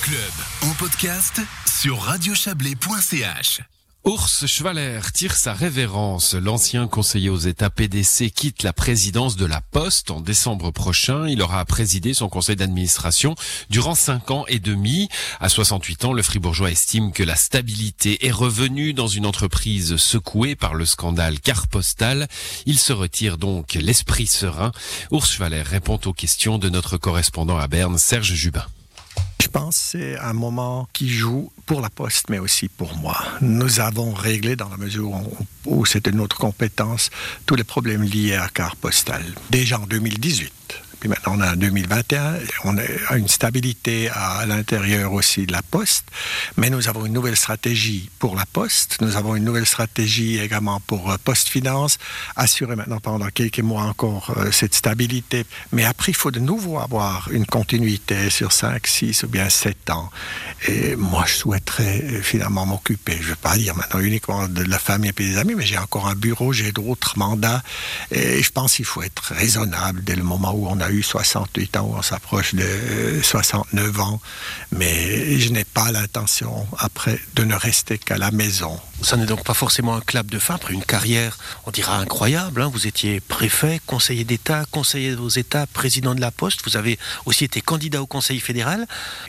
club en podcast sur radiochablais.ch. Urs Schwaller tire sa révérence. L'ancien conseiller aux États PDC quitte la présidence de la Poste en décembre prochain. Il aura présidé son conseil d'administration durant cinq ans et demi. À 68 ans, le Fribourgeois estime que la stabilité est revenue dans une entreprise secouée par le scandale car postal. Il se retire donc l'esprit serein. Urs Schwaller répond aux questions de notre correspondant à Berne, Serge Jubin. Je pense que c'est un moment qui joue pour la Poste, mais aussi pour moi. Nous avons réglé, dans la mesure où, c'était notre compétence, tous les problèmes liés à carte postale. Déjà en 2018. Puis maintenant, on est en 2021. On a une stabilité à l'intérieur aussi de la Poste. Mais nous avons une nouvelle stratégie pour la Poste. Nous avons une nouvelle stratégie également pour euh, Poste Finance. Assurer maintenant pendant quelques mois encore euh, cette stabilité. Mais après, il faut de nouveau avoir une continuité sur 5, 6 ou bien 7 ans. Et moi, je souhaiterais euh, finalement m'occuper, je ne vais pas dire maintenant uniquement de la famille et des amis, mais j'ai encore un bureau, j'ai d'autres mandats. Et je pense qu'il faut être raisonnable dès le moment où on a eu 68 ans, on s'approche de 69 ans, mais je n'ai pas l'intention après de ne rester qu'à la maison. Ça n'est donc pas forcément un clap de fin après une carrière, on dira incroyable. Hein. Vous étiez préfet, conseiller d'État, conseiller aux États, président de la Poste. Vous avez aussi été candidat au Conseil fédéral.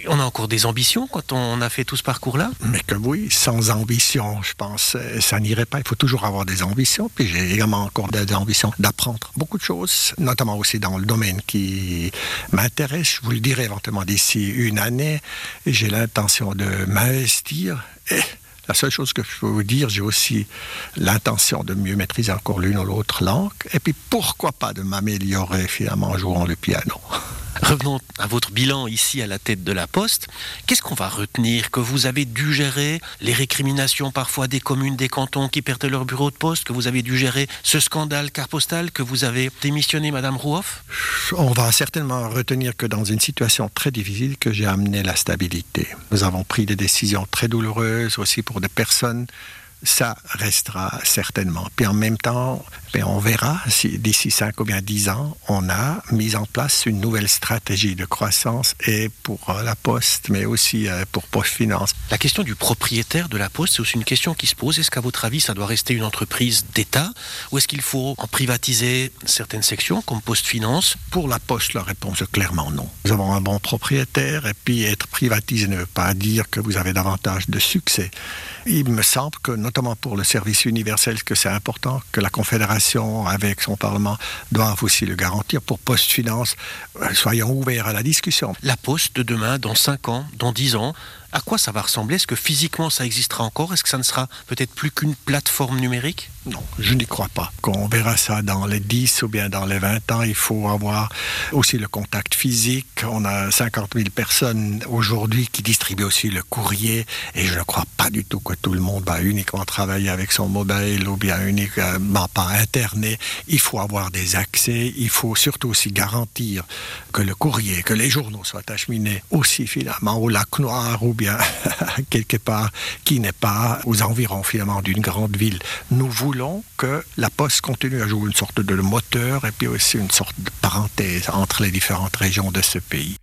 On a encore des ambitions quand on a fait tout ce parcours-là Mais que oui, sans ambition, je pense, ça n'irait pas. Il faut toujours avoir des ambitions. Puis j'ai également encore des ambitions d'apprendre beaucoup de choses, notamment aussi dans le domaine qui m'intéresse. Je vous le dirai éventuellement d'ici une année. J'ai l'intention de m'investir. Et la seule chose que je peux vous dire, j'ai aussi l'intention de mieux maîtriser encore l'une ou l'autre langue. Et puis pourquoi pas de m'améliorer finalement en jouant le piano. Revenons à votre bilan ici à la tête de la Poste. Qu'est-ce qu'on va retenir Que vous avez dû gérer les récriminations parfois des communes, des cantons qui perdaient leur bureau de poste, que vous avez dû gérer ce scandale car postal, que vous avez démissionné Madame Rouhoff? On va certainement retenir que dans une situation très difficile, que j'ai amené la stabilité. Nous avons pris des décisions très douloureuses aussi pour des personnes ça restera certainement. Puis en même temps, ben, on verra si d'ici 5 ou bien 10 ans, on a mis en place une nouvelle stratégie de croissance et pour euh, la Poste, mais aussi euh, pour Poste Finance. La question du propriétaire de la Poste, c'est aussi une question qui se pose. Est-ce qu'à votre avis, ça doit rester une entreprise d'État ou est-ce qu'il faut en privatiser certaines sections comme Poste Finance? Pour la Poste, la réponse est clairement non. Nous avons un bon propriétaire et puis être privatisé ne veut pas dire que vous avez davantage de succès. Il me semble que notamment pour le service universel, que c'est important que la Confédération, avec son Parlement, doivent aussi le garantir. Pour Poste Finance, euh, soyons ouverts à la discussion. La Poste de demain, dans 5 ans, dans 10 ans, à quoi ça va ressembler? Est-ce que physiquement ça existera encore? Est-ce que ça ne sera peut-être plus qu'une plateforme numérique? Non, je n'y crois pas. Quand on verra ça dans les 10 ou bien dans les 20 ans, il faut avoir aussi le contact physique. On a 50 000 personnes aujourd'hui qui distribuent aussi le courrier et je ne crois pas du tout que tout le monde va uniquement travailler avec son mobile ou bien uniquement pas Internet. Il faut avoir des accès. Il faut surtout aussi garantir que le courrier, que les journaux soient acheminés aussi finalement au lac noir ou quelque part qui n'est pas aux environs finalement d'une grande ville. Nous voulons que la Poste continue à jouer une sorte de moteur et puis aussi une sorte de parenthèse entre les différentes régions de ce pays.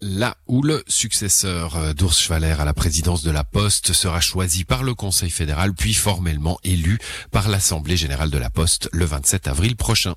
Là où le successeur d'Urs Schwaller à la présidence de la Poste sera choisi par le Conseil fédéral puis formellement élu par l'Assemblée générale de la Poste le 27 avril prochain.